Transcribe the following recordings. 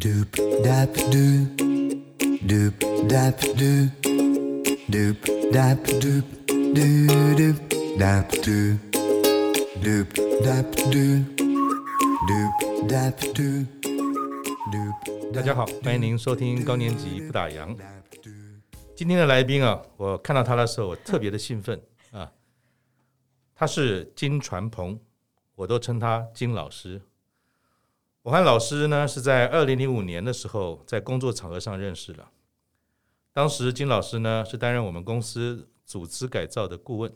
Doop dap doo, doop dap doo, doop dap doop, doo doop dap doo, doop dap doo, doop dap doo, doop. 大家好，欢迎您收听高年级不打烊。今天的来宾啊，我看到他的时候，我特别的兴奋啊。他是金传鹏，我都称他金老师。我和老师呢是在二零零五年的时候在工作场合上认识了。当时金老师呢是担任我们公司组织改造的顾问，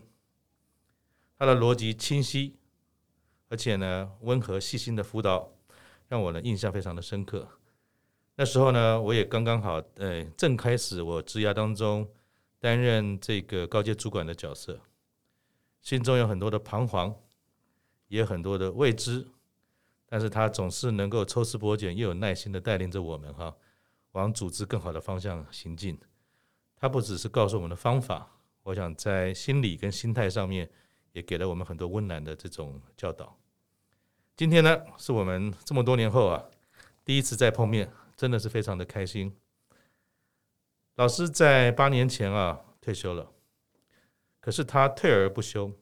他的逻辑清晰，而且呢温和细心的辅导，让我呢印象非常的深刻。那时候呢我也刚刚好呃正开始我职涯当中担任这个高阶主管的角色，心中有很多的彷徨，也很多的未知。但是他总是能够抽丝剥茧，又有耐心的带领着我们哈，往组织更好的方向行进。他不只是告诉我们的方法，我想在心理跟心态上面也给了我们很多温暖的这种教导。今天呢，是我们这么多年后啊，第一次再碰面，真的是非常的开心。老师在八年前啊退休了，可是他退而不休。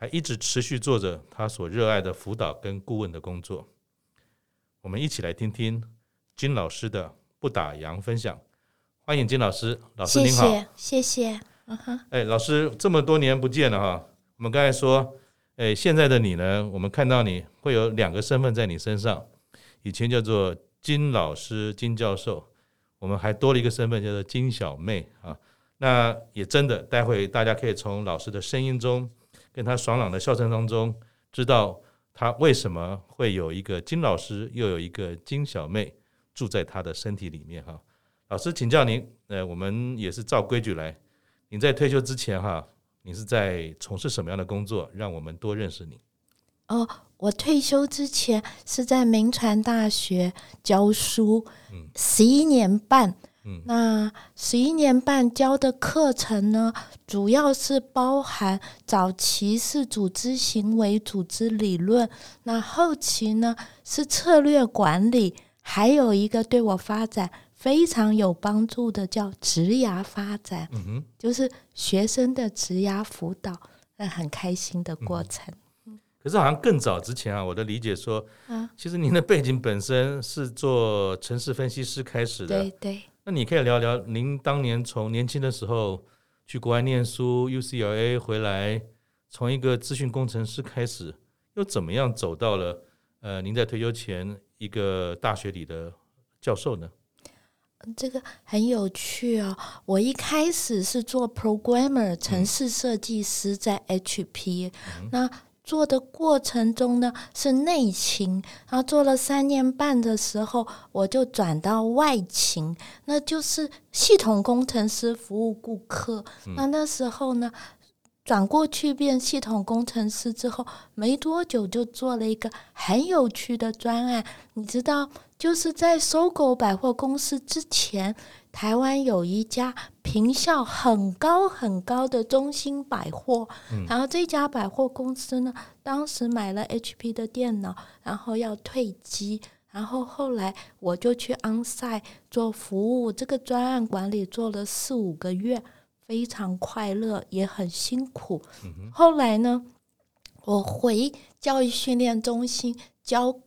还一直持续做着他所热爱的辅导跟顾问的工作。我们一起来听听金老师的不打烊分享。欢迎金老师，老师您好，谢谢。嗯哼，哎，老师这么多年不见了哈。我们刚才说，哎，现在的你呢？我们看到你会有两个身份在你身上，以前叫做金老师、金教授，我们还多了一个身份叫做金小妹啊。那也真的，待会大家可以从老师的声音中。跟他爽朗的笑声当中，知道他为什么会有一个金老师，又有一个金小妹住在他的身体里面哈。老师，请教您，呃，我们也是照规矩来。您在退休之前哈，你是在从事什么样的工作？让我们多认识你。哦，我退休之前是在铭传大学教书，嗯，十一年半。那十一年半教的课程呢，主要是包含早期是组织行为、组织理论，那后期呢是策略管理，还有一个对我发展非常有帮助的叫职涯发展，嗯，就是学生的职涯辅导，那很开心的过程。可是好像更早之前啊，我的理解说，啊，其实您的背景本身是做城市分析师开始的，对对。那你可以聊聊您当年从年轻的时候去国外念书，UCLA 回来，从一个资讯工程师开始，又怎么样走到了呃您在退休前一个大学里的教授呢？这个很有趣哦。我一开始是做 programmer 城市设计师，在 HP，嗯，那。做的过程中呢，是内勤，然后做了三年半的时候，我就转到外勤，那就是系统工程师服务顾客。嗯、那那时候呢，转过去变系统工程师之后，没多久就做了一个很有趣的专案，你知道，就是在搜狗百货公司之前。台湾有一家评效很高很高的中兴百货，嗯，然后这家百货公司呢，当时买了 HP 的电脑，然后要退机，然后后来我就去 onsite 做服务，这个专案管理做了四五个月，非常快乐，也很辛苦。嗯，后来呢，我回教育训练中心教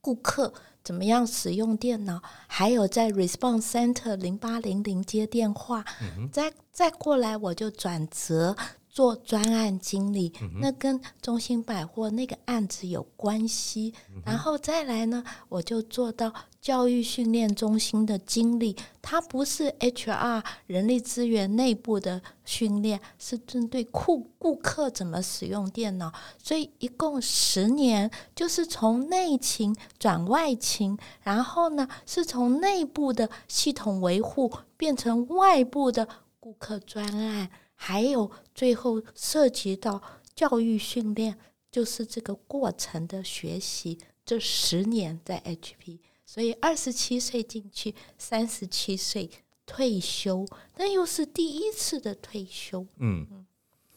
顾客。怎么样使用电脑？还有在 Response Center 零八零零接电话，嗯、再再过来我就转职。做专案经理，那跟中兴百货那个案子有关系。然后再来呢，我就做到教育训练中心的经理。它不是 HR 人力资源内部的训练，是针对顾顾客怎么使用电脑。所以一共十年，就是从内勤转外勤，然后呢是从内部的系统维护变成外部的顾客专案。还有最后涉及到教育训练，就是这个过程的学习。这十年在 HP，所以二十七岁进去，三十七岁退休，那又是第一次的退休。嗯，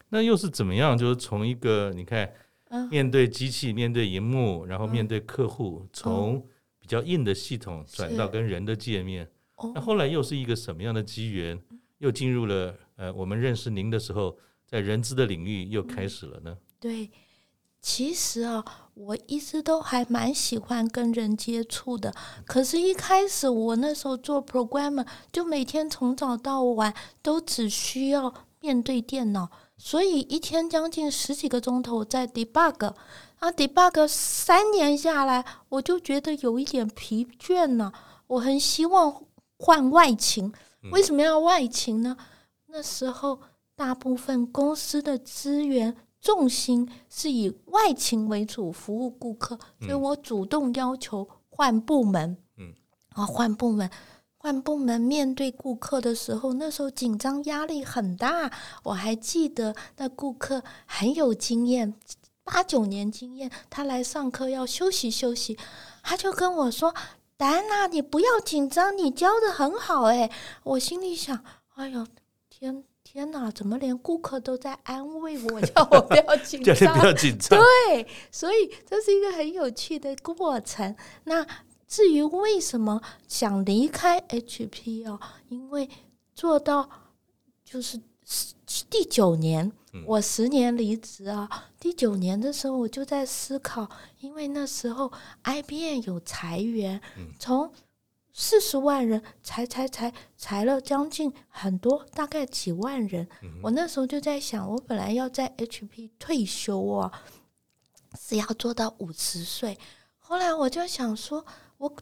那又是怎么样？就是从一个你看，面对机器，面对荧幕，然后面对客户，从比较硬的系统转到跟人的界面。那后来又是一个什么样的机缘，又进入了呃，我们认识您的时候，在人资的领域又开始了呢？对。其实啊，我一直都还蛮喜欢跟人接触的。可是，一开始我那时候做 programmer，就每天从早到晚都只需要面对电脑，所以一天将近十几个钟头在 debug。啊，debug 三年下来，我就觉得有一点疲倦了。我很希望换外勤。为什么要外勤呢？那时候大部分公司的资源。重心是以外勤为主，服务顾客，所以我主动要求换部门。嗯，啊，换部门，换部门，面对顾客的时候，那时候紧张压力很大。我还记得那顾客很有经验，八九年经验，他来上课要休息休息，他就跟我说：“戴安娜，你不要紧张，你教的很好。”哎，我心里想：“哎呦，天！”天哪，怎么连顾客都在安慰我，叫我不要紧张，不要紧张。对，所以这是一个很有趣的过程。那至于为什么想离开 HP 哦，因为做到就是第九年，我十年离职啊，第九年的时候我就在思考，因为那时候 IBM 有裁员，从四十万人裁裁裁裁了将近很多，大概几万人。我那时候就在想，我本来要在 HP 退休哦，是要做到五十岁。后来我就想说，我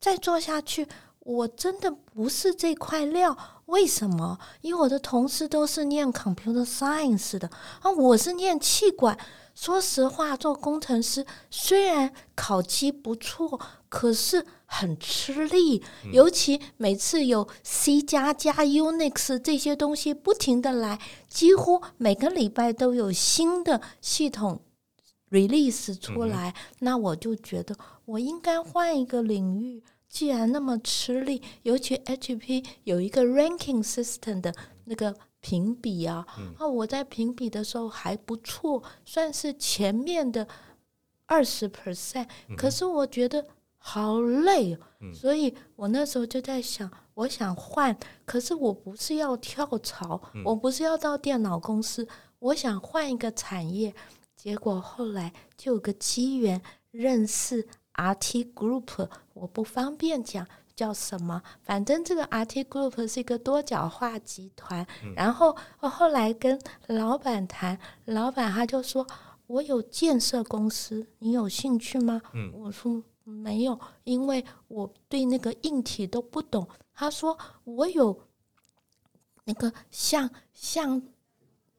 再做下去，我真的不是这块料。为什么？因为我的同事都是念 Computer Science 的，啊，我是念气管。说实话，做工程师虽然考绩不错，可是。很吃力，尤其每次有 C 加加 Unix 这些东西不停的来，几乎每个礼拜都有新的系统 release 出来，那我就觉得我应该换一个领域。既然那么吃力，尤其 HP 有一个 ranking system 的那个评比啊，啊，我在评比的时候还不错，算是前面的二十 percent，可是我觉得。好累哦，所以我那时候就在想，我想换，可是我不是要跳槽，我不是要到电脑公司，我想换一个产业。结果后来就有个机缘认识 RT Group，我不方便讲叫什么，反正这个 RT Group 是一个多角化集团。然后我后来跟老板谈，老板他就说：“我有建设公司，你有兴趣吗？”我说。没有，因为我对那个硬体都不懂。他说我有那个像像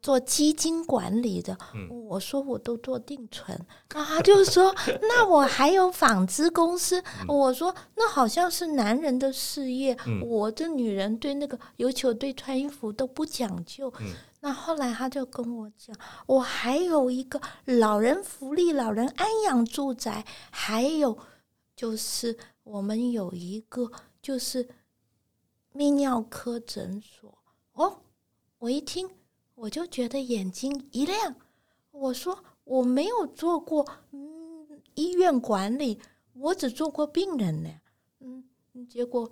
做基金管理的，我说我都做定存。那他就说，那我还有纺织公司。我说那好像是男人的事业，我这女人对那个，尤其我对穿衣服都不讲究。那后来他就跟我讲，我还有一个老人福利、老人安养住宅，还有。就是我们有一个就是泌尿科诊所哦，我一听我就觉得眼睛一亮。我说我没有做过嗯医院管理，我只做过病人呢。嗯，结果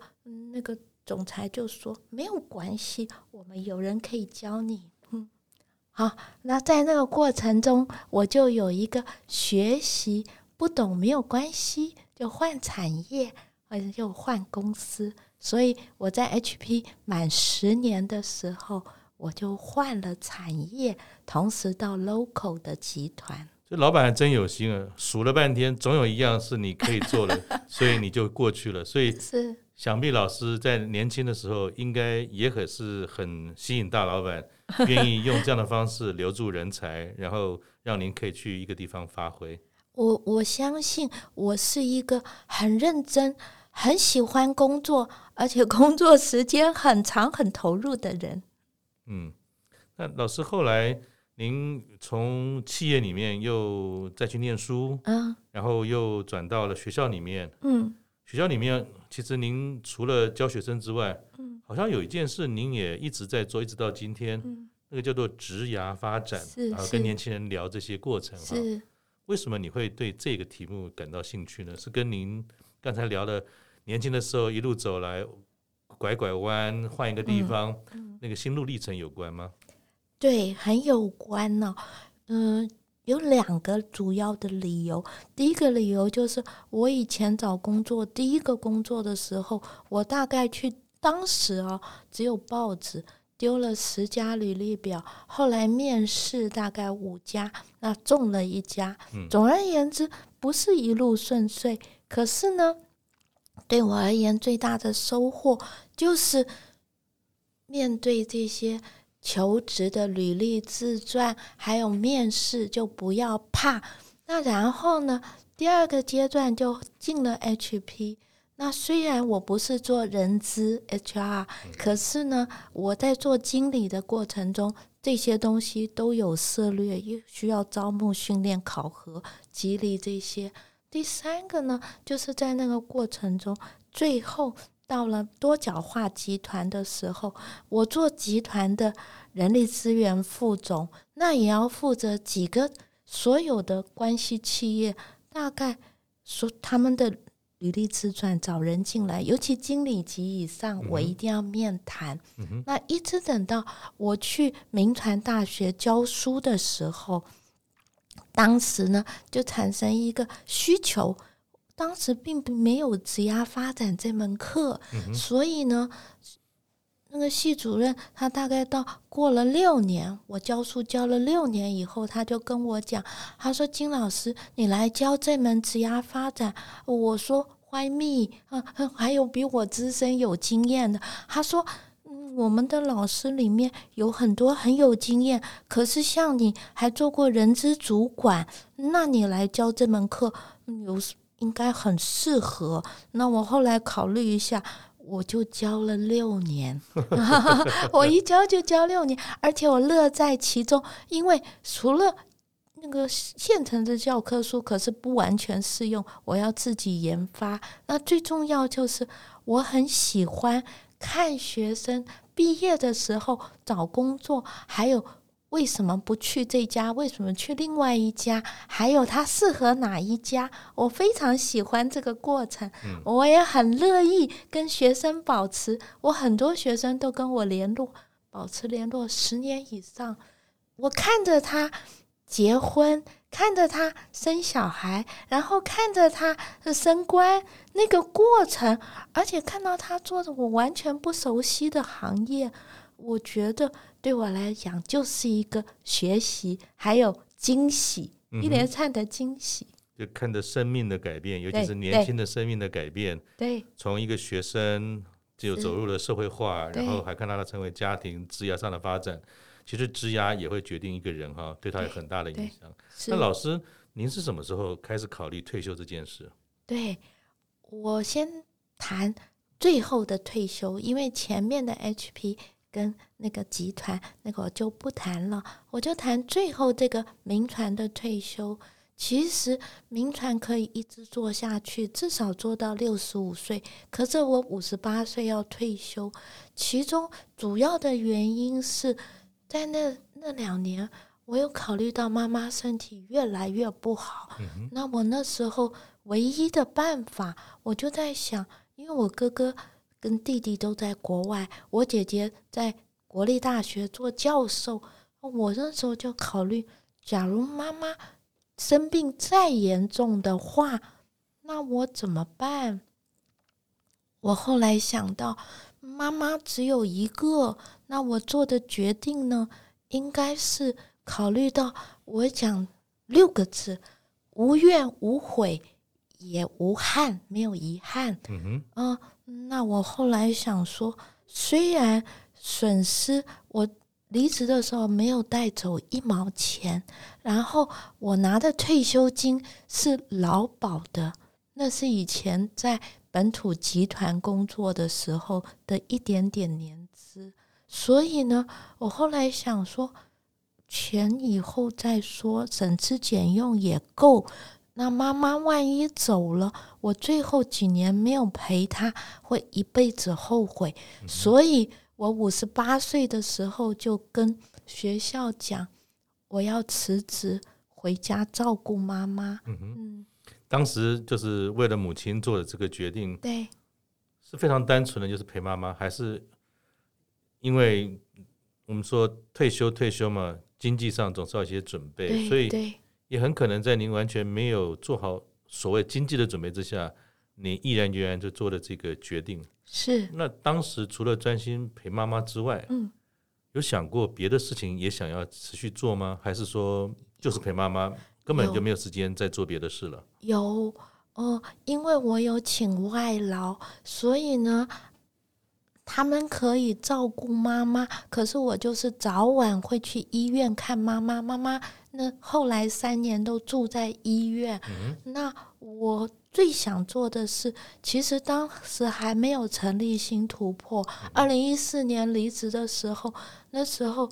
那个总裁就说没有关系，我们有人可以教你。嗯，好，那在那个过程中，我就有一个学习不懂没有关系。就换产业，或者就换公司，所以我在 HP 满十年的时候，我就换了产业，同时到 local 的集团。这老板还真有心啊，数了半天，总有一样是你可以做的，所以你就过去了。所以是想必老师在年轻的时候，应该也很是很吸引大老板，愿意用这样的方式留住人才，然后让您可以去一个地方发挥。我我相信我是一个很认真、很喜欢工作，而且工作时间很长、很投入的人。嗯，那老师后来您从企业里面又再去念书，嗯，然后又转到了学校里面，嗯，学校里面其实您除了教学生之外，嗯，好像有一件事您也一直在做，一直到今天，嗯，那个叫做职涯发展，是，是跟年轻人聊这些过程，是。为什么你会对这个题目感到兴趣呢？是跟您刚才聊的年轻的时候一路走来，拐拐弯换一个地方，那个心路历程有关吗？对，很有关呢、哦。嗯，有两个主要的理由。第一个理由就是我以前找工作，第一个工作的时候，我大概去当时啊、哦，只有报纸。丢了十家履历表，后来面试大概五家，那中了一家。总而言之，不是一路顺遂。可是呢，对我而言，最大的收获就是面对这些求职的履历自传，还有面试，就不要怕。那然后呢，第二个阶段就进了 HP。那虽然我不是做人资 HR，可是呢，我在做经理的过程中，这些东西都有涉猎，也需要招募、训练、考核、激励这些。第三个呢，就是在那个过程中，最后到了多角化集团的时候，我做集团的人力资源副总，那也要负责几个所有的关系企业，大概说他们的。履历自传找人进来，尤其经理级以上，我一定要面谈。嗯。那一直等到我去民传大学教书的时候，当时呢就产生一个需求，当时并没有职涯发展这门课，嗯、所以呢。那个系主任，他大概到过了六年，我教书教了六年以后，他就跟我讲，他说：“金老师，你来教这门职涯发展。”我说：“Why me？嗯，还有比我资深有经验的。”他说：“嗯，我们的老师里面有很多很有经验，可是像你还做过人资主管，那你来教这门课，有应该很适合。”那我后来考虑一下。我就教了六年，我一教就教六年，而且我乐在其中，因为除了那个现成的教科书，可是不完全适用，我要自己研发。那最重要就是我很喜欢看学生毕业的时候找工作，还有。为什么不去这家？为什么去另外一家？还有他适合哪一家？我非常喜欢这个过程，嗯、我也很乐意跟学生保持。我很多学生都跟我联络，保持联络十年以上。我看着他结婚，看着他生小孩，然后看着他升官那个过程，而且看到他做着我完全不熟悉的行业，我觉得。对我来讲，就是一个学习，还有惊喜，嗯、一连串的惊喜。就看着生命的改变，尤其是年轻的生命的改变。对，从一个学生就走入了社会化，然后还看到他成为家庭职业上的发展。其实职业也会决定一个人哈，对他有很大的影响。那老师，您是什么时候开始考虑退休这件事？对，我先谈最后的退休，因为前面的 HP。跟那个集团，那个我就不谈了，我就谈最后这个民传的退休。其实民传可以一直做下去，至少做到六十五岁。可是我五十八岁要退休，其中主要的原因是在那那两年，我有考虑到妈妈身体越来越不好。嗯。那我那时候唯一的办法，我就在想，因为我哥哥。跟弟弟都在国外，我姐姐在国立大学做教授。我那时候就考虑，假如妈妈生病再严重的话，那我怎么办？我后来想到，妈妈只有一个，那我做的决定呢，应该是考虑到我讲六个字：无怨无悔，也无憾，没有遗憾。嗯。那我后来想说，虽然损失，我离职的时候没有带走一毛钱，然后我拿的退休金是劳保的，那是以前在本土集团工作的时候的一点点年资，所以呢，我后来想说，钱以后再说，省吃俭用也够。那妈妈万一走了，我最后几年没有陪她，会一辈子后悔。嗯、所以，我五十八岁的时候就跟学校讲，我要辞职回家照顾妈妈。嗯哼，嗯，当时就是为了母亲做的这个决定，对，是非常单纯的，就是陪妈妈，还是因为我们说退休退休嘛，经济上总是要一些准备，所以也很可能在您完全没有做好所谓经济的准备之下，你毅然决然就做了这个决定。是。那当时除了专心陪妈妈之外，嗯，有想过别的事情也想要持续做吗？还是说就是陪妈妈？根本就没有时间再做别的事了。有哦、呃，因为我有请外劳，所以呢，他们可以照顾妈妈。可是我就是早晚会去医院看妈妈。妈妈那后来三年都住在医院。嗯、那我最想做的是，其实当时还没有成立新突破。二零一四年离职的时候，那时候。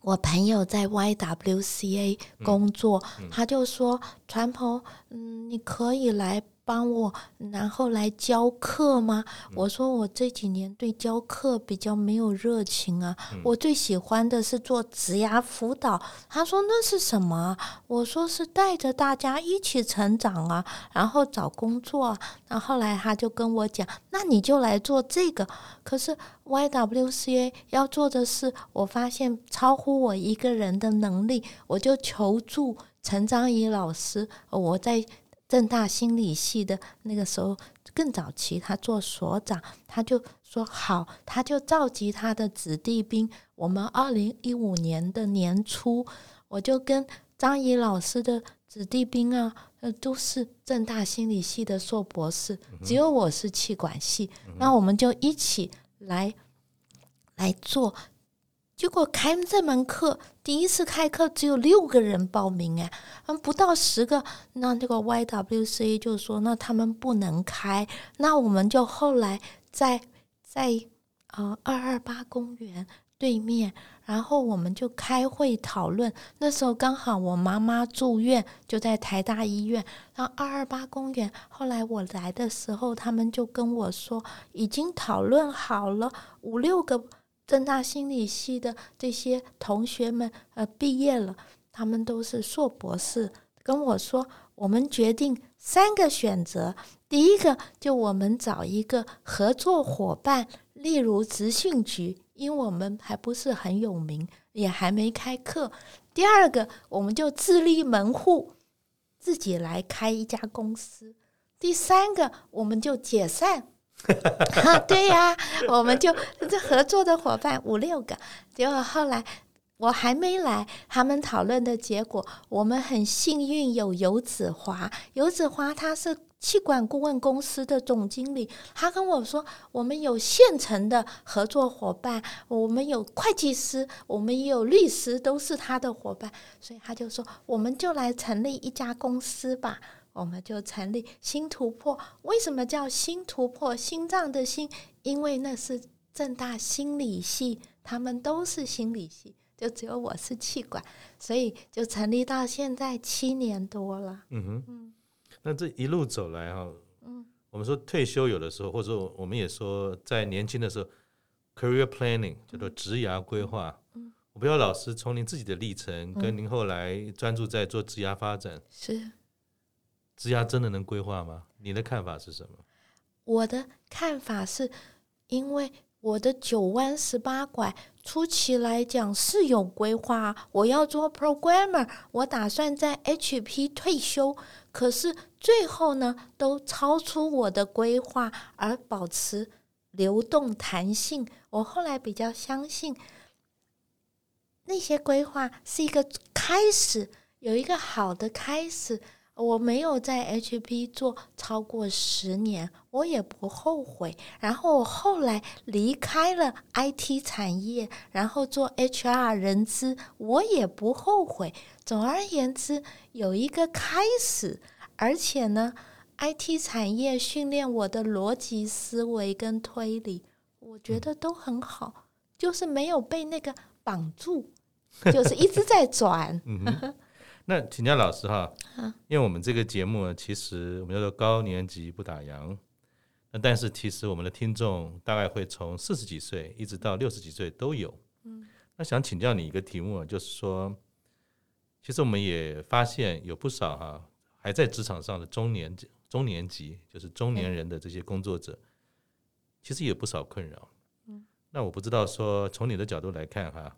我朋友在 YWCA 工作，嗯嗯、他就说：“传鹏，嗯，你可以来。”帮我，然后来教课吗？嗯、我说我这几年对教课比较没有热情啊。嗯、我最喜欢的是做职涯辅导。他说那是什么？我说是带着大家一起成长啊，然后找工作啊。然后后来他就跟我讲，那你就来做这个。可是 YWCA 要做的事，我发现超乎我一个人的能力，我就求助陈章怡老师。我在。政大心理系的那个时候更早期，他做所长，他就说好，他就召集他的子弟兵。我们二零一五年的年初，我就跟张怡老师的子弟兵啊，呃，都是正大心理系的硕博士，只有我是气管系，那我们就一起来来做。结果开这门课，第一次开课只有六个人报名，哎，嗯，不到十个，那这个 YWC 就说，那他们不能开，那我们就后来在在呃二二八公园对面，然后我们就开会讨论。那时候刚好我妈妈住院，就在台大医院。然后二二八公园，后来我来的时候，他们就跟我说，已经讨论好了五六个。正大心理系的这些同学们，呃，毕业了，他们都是硕博士，跟我说，我们决定三个选择。第一个，就我们找一个合作伙伴，例如执训局，因为我们还不是很有名，也还没开课。第二个，我们就自立门户，自己来开一家公司。第三个，我们就解散。啊，对呀，我们就这合作的伙伴五六个，结果后来我还没来，他们讨论的结果，我们很幸运有游子华，游子华他是气管顾问公司的总经理，他跟我说，我们有现成的合作伙伴，我们有会计师，我们也有律师，都是他的伙伴，所以他就说，我们就来成立一家公司吧。我们就成立新突破。为什么叫新突破？心脏的心，因为那是正大心理系，他们都是心理系，就只有我是气管，所以就成立到现在七年多了。嗯哼，嗯，那这一路走来哈，嗯，我们说退休有的时候，或者我们也说在年轻的时候，career planning 叫做职涯规划。嗯，我不知道老师从您自己的历程，跟您后来专注在做职涯发展是。职涯真的能规划吗？你的看法是什么？我的看法是，因为我的九弯十八拐，初期来讲是有规划。我要做 programmer，我打算在 HP 退休，可是最后呢，都超出我的规划，而保持流动弹性。我后来比较相信，那些规划是一个开始，有一个好的开始。我没有在 HP 做超过十年，我也不后悔。然后我后来离开了 IT 产业，然后做 HR 人资，我也不后悔。总而言之，有一个开始，而且呢，IT 产业训练我的逻辑思维跟推理，我觉得都很好，就是没有被那个绑住，就是一直在转。那请教老师哈，因为我们这个节目呢，其实我们叫做高年级不打烊，那但是其实我们的听众大概会从四十几岁一直到六十几岁都有。嗯，那想请教你一个题目，就是说，其实我们也发现有不少哈还在职场上的中年中年级，就是中年人的这些工作者，其实也有不少困扰。那我不知道说从你的角度来看哈，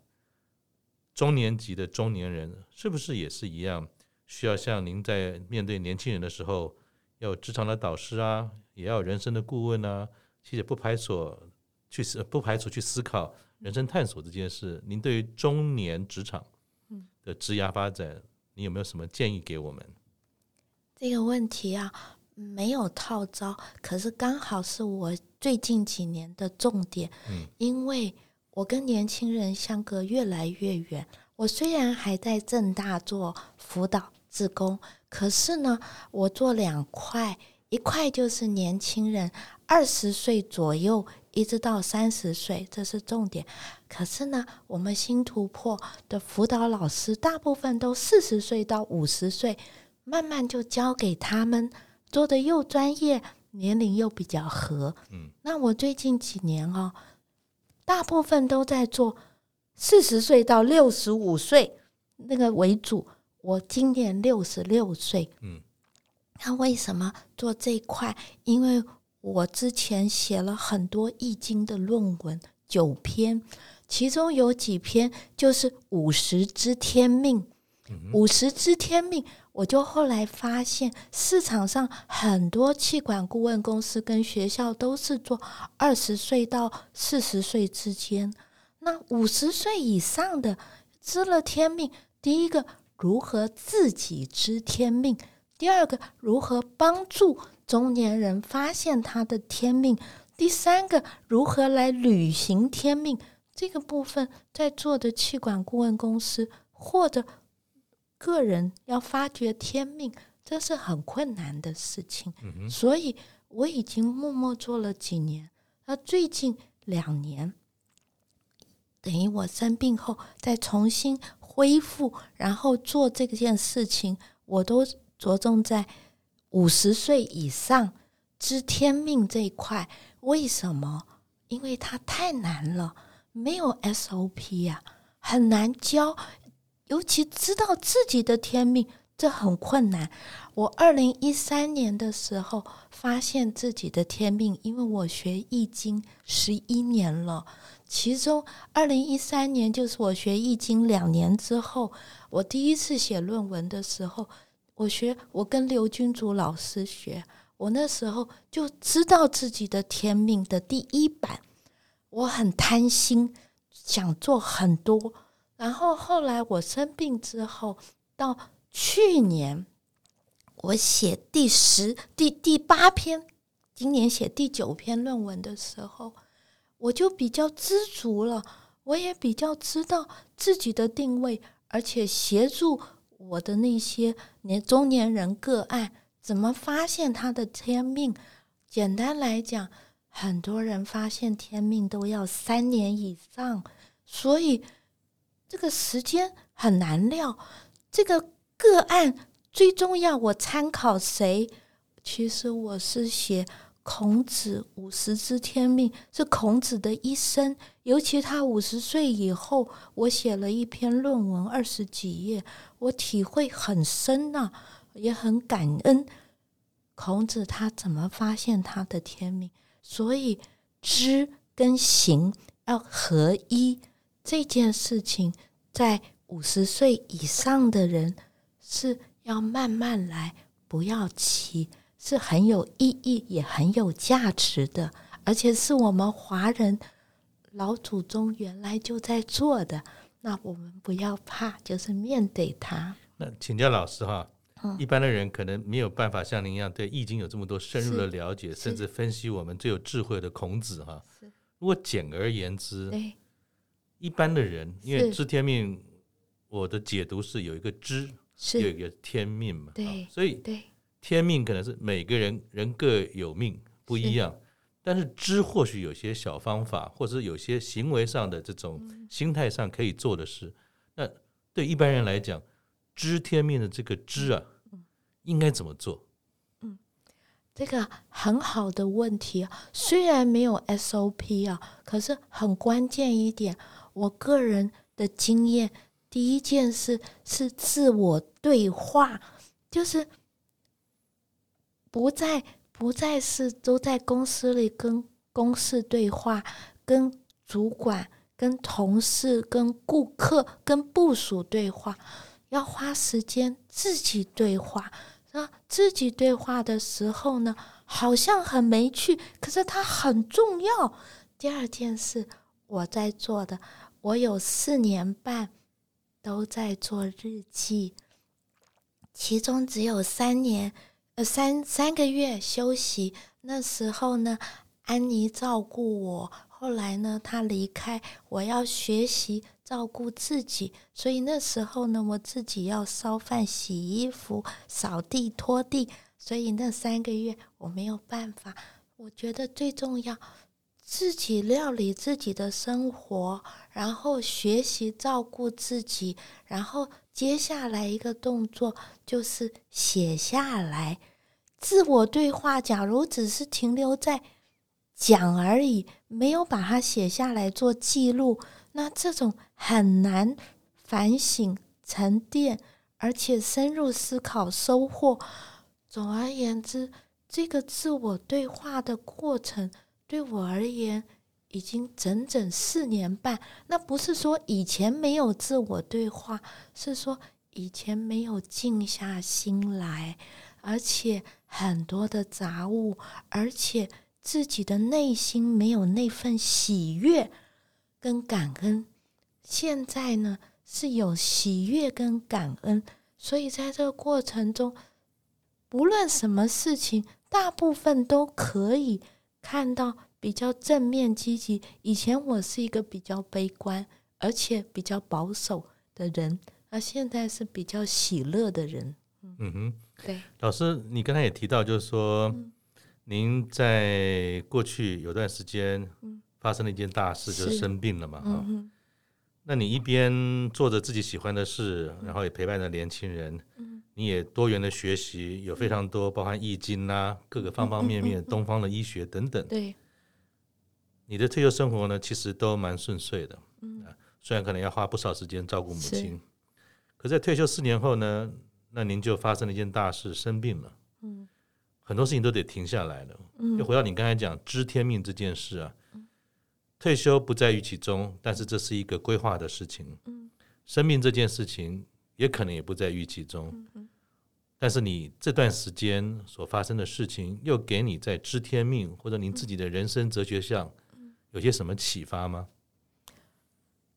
中年级的中年人是不是也是一样，需要像您在面对年轻人的时候，要有职场的导师啊，也要有人生的顾问啊，其实不排除去思不排除去思考人生探索这件事。您对于中年职场的职涯发展，你有没有什么建议给我们？这个问题啊，没有套招，可是刚好是我最近几年的重点。嗯，因为我跟年轻人相隔越来越远。我虽然还在正大做辅导志工，可是呢，我做两块，一块就是年轻人，二十岁左右一直到三十岁，这是重点。可是呢，我们新突破的辅导老师大部分都四十岁到五十岁。慢慢就交给他们做的又专业，年龄又比较合。嗯，那我最近几年哦，大部分都在做四十岁到六十五岁那个为主。我今年六十六岁。嗯，那为什么做这一块？因为我之前写了很多易经的论文，九篇，其中有几篇就是五十知天命。五十知天命。我就后来发现，市场上很多气管顾问公司跟学校都是做二十岁到四十岁之间。那五十岁以上的知了天命，第一个如何自己知天命？第二个如何帮助中年人发现他的天命？第三个如何来履行天命？这个部分在做的气管顾问公司或者。个人要发掘天命，这是很困难的事情。嗯。所以我已经默默做了几年。那最近两年，等于我生病后再重新恢复，然后做这件事情，我都着重在五十岁以上知天命这一块。为什么？因为它太难了，没有 SOP 呀，很难教。尤其知道自己的天命，这很困难。我二零一三年的时候发现自己的天命，因为我学易经十一年了，其中二零一三年就是我学易经两年之后，我第一次写论文的时候，我学我跟刘君竹老师学，我那时候就知道自己的天命的第一版，我很贪心，想做很多。然后后来我生病之后，到去年我写第十、第第八篇，今年写第九篇论文的时候，我就比较知足了。我也比较知道自己的定位，而且协助我的那些年中年人个案，怎么发现他的天命。简单来讲，很多人发现天命都要三年以上，所以。这个时间很难料，这个个案最重要。我参考谁？其实我是写孔子五十知天命，是孔子的一生。尤其他五十岁以后，我写了一篇论文，二十几页，我体会很深呐、也很感恩。孔子他怎么发现他的天命？所以知跟行要合一。这件事情在五十岁以上的人是要慢慢来，不要急，是很有意义也很有价值的，而且是我们华人老祖宗原来就在做的。那我们不要怕，就是面对它。那请教老师哈，嗯、一般的人可能没有办法像您一样对《易经》有这么多深入的了解，甚至分析我们最有智慧的孔子哈。如果简而言之，一般的人，因为知天命，我的解读是有一个知，是有一个天命嘛，对，所以对天命可能是每个人人各有命不一样，是但是知或许有些小方法，或者是有些行为上的这种心态上可以做的事。嗯、那对一般人来讲，知天命的这个知啊，嗯、应该怎么做？嗯，这个很好的问题啊，虽然没有 SOP 啊，可是很关键一点。我个人的经验，第一件事是自我对话，就是不再不再是都在公司里跟公事对话，跟主管、跟同事、跟顾客、跟部属对话，要花时间自己对话。那自己对话的时候呢，好像很没趣，可是它很重要。第二件事我在做的，我有四年半都在做日记，其中只有三年，呃，三三个月休息。那时候呢，安妮照顾我，后来呢，她离开，我要学习。照顾自己，所以那时候呢，我自己要烧饭、洗衣服、扫地、拖地，所以那三个月我没有办法。我觉得最重要，自己料理自己的生活，然后学习照顾自己，然后接下来一个动作就是写下来，自我对话。假如只是停留在讲而已，没有把它写下来做记录。那这种很难反省、沉淀，而且深入思考、收获。总而言之，这个自我对话的过程对我而言已经整整四年半。那不是说以前没有自我对话，是说以前没有静下心来，而且很多的杂物，而且自己的内心没有那份喜悦。跟感恩，现在呢是有喜悦跟感恩，所以在这个过程中，不论什么事情，大部分都可以看到比较正面积极。以前我是一个比较悲观，而且比较保守的人，而现在是比较喜乐的人。嗯哼，对，老师，你刚才也提到，就是说，嗯、您在过去有段时间，嗯。发生了一件大事，就是生病了嘛，哈、嗯。那你一边做着自己喜欢的事，然后也陪伴着年轻人，嗯、你也多元的学习，有非常多，包含易经啊，各个方方面面，东方的医学等等。对。你的退休生活呢，其实都蛮顺遂的，嗯，虽然可能要花不少时间照顾母亲，可在退休四年后呢，那您就发生了一件大事，生病了，嗯，很多事情都得停下来了，嗯，就回到你刚才讲知天命这件事啊。退休不在预期中，但是这是一个规划的事情。嗯，生命这件事情也可能也不在预期中。但是你这段时间所发生的事情，又给你在知天命或者您自己的人生哲学上，有些什么启发吗？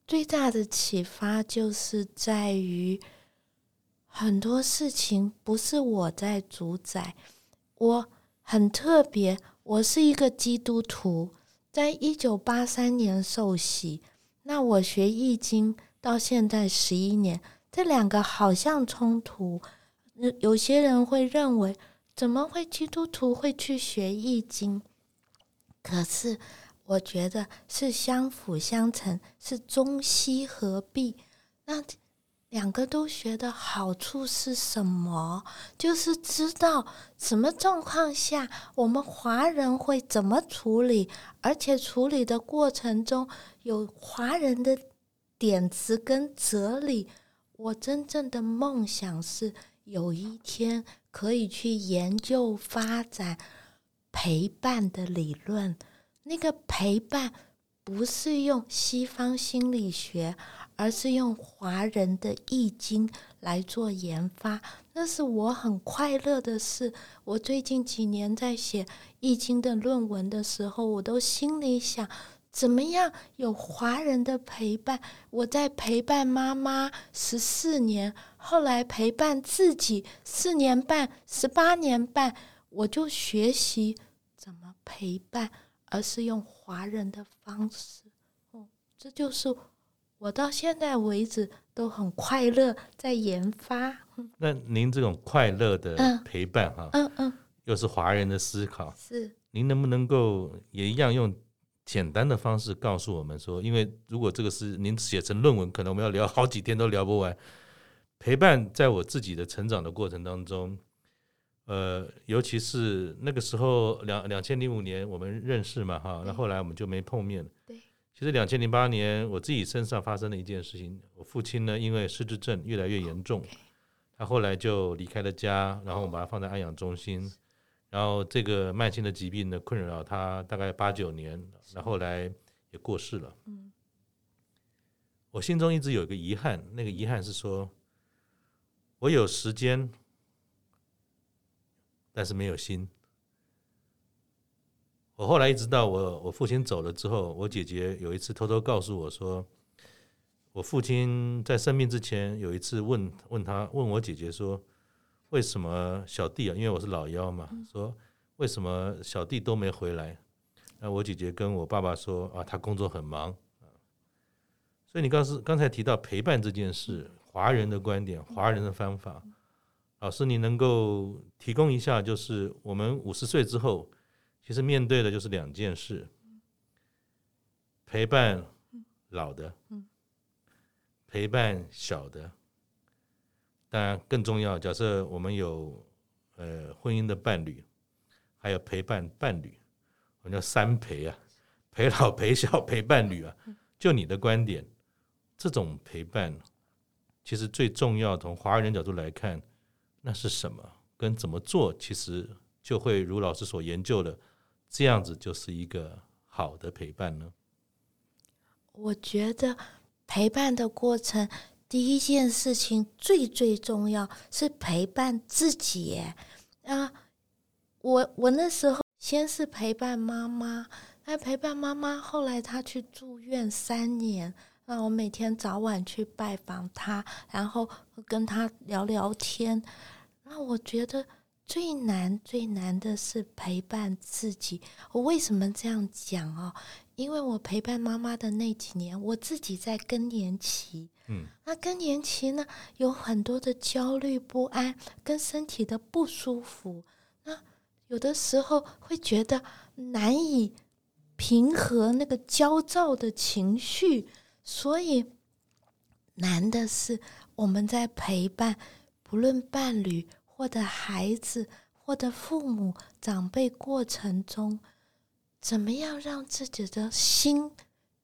最大的启发就是在于很多事情不是我在主宰。我很特别，我是一个基督徒。在一九八三年受洗，那我学易经到现在十一年，这两个好像冲突。有些人会认为，怎么会基督徒会去学易经？可是我觉得是相辅相成，是中西合璧。那。两个都学的好处是什么？就是知道什么状况下我们华人会怎么处理，而且处理的过程中有华人的点子跟哲理。我真正的梦想是有一天可以去研究发展陪伴的理论。那个陪伴不是用西方心理学。而是用华人的易经来做研发，那是我很快乐的事。我最近几年在写易经的论文的时候，我都心里想，怎么样有华人的陪伴？我在陪伴妈妈十四年，后来陪伴自己四年半、十八年半，我就学习怎么陪伴，而是用华人的方式。哦，这就是。我到现在为止都很快乐，在研发。那您这种快乐的陪伴，哈，嗯嗯，又是华人的思考，是您能不能够也一样用简单的方式告诉我们说，因为如果这个是您写成论文，可能我们要聊好几天都聊不完。陪伴在我自己的成长的过程当中，呃，尤其是那个时候两两千零五年我们认识嘛，哈，那后来我们就没碰面。对。其实两千零八年，我自己身上发生了一件事情。我父亲呢，因为失智症越来越严重，他后来就离开了家，然后我把他放在安养中心，然后这个慢性的疾病呢，困扰他大概八九年，然后后来也过世了。嗯，我心中一直有一个遗憾，那个遗憾是说，我有时间，但是没有心。我后来一直到我我父亲走了之后，我姐姐有一次偷偷告诉我说，我父亲在生病之前有一次问问他问我姐姐说。为什么小弟啊？因为我是老幺嘛，说为什么小弟都没回来？那我姐姐跟我爸爸说啊，他工作很忙。所以你刚是刚才提到陪伴这件事，华人的观点，华人的方法，老师你能够提供一下？就是我们五十岁之后，其实面对的就是两件事：陪伴老的，陪伴小的。当然，更重要。假设我们有呃婚姻的伴侣，还有陪伴伴侣，我们叫三陪啊，陪老、陪小、陪伴侣啊。就你的观点，这种陪伴其实最重要。从华人角度来看，那是什么？跟怎么做，其实就会如老师所研究的，这样子就是一个好的陪伴呢。我觉得陪伴的过程。第一件事情最最重要是陪伴自己啊！我我那时候先是陪伴妈妈，那陪伴妈妈，后来她去住院三年，那我每天早晚去拜访他，然后跟他聊聊天。那我觉得最难最难的是陪伴自己。我为什么这样讲啊？因为我陪伴妈妈的那几年，我自己在更年期。嗯，那更年期呢，有很多的焦虑不安，跟身体的不舒服。那有的时候会觉得难以平和那个焦躁的情绪，所以难的是我们在陪伴，不论伴侣或者孩子或者父母长辈过程中，怎么样让自己的心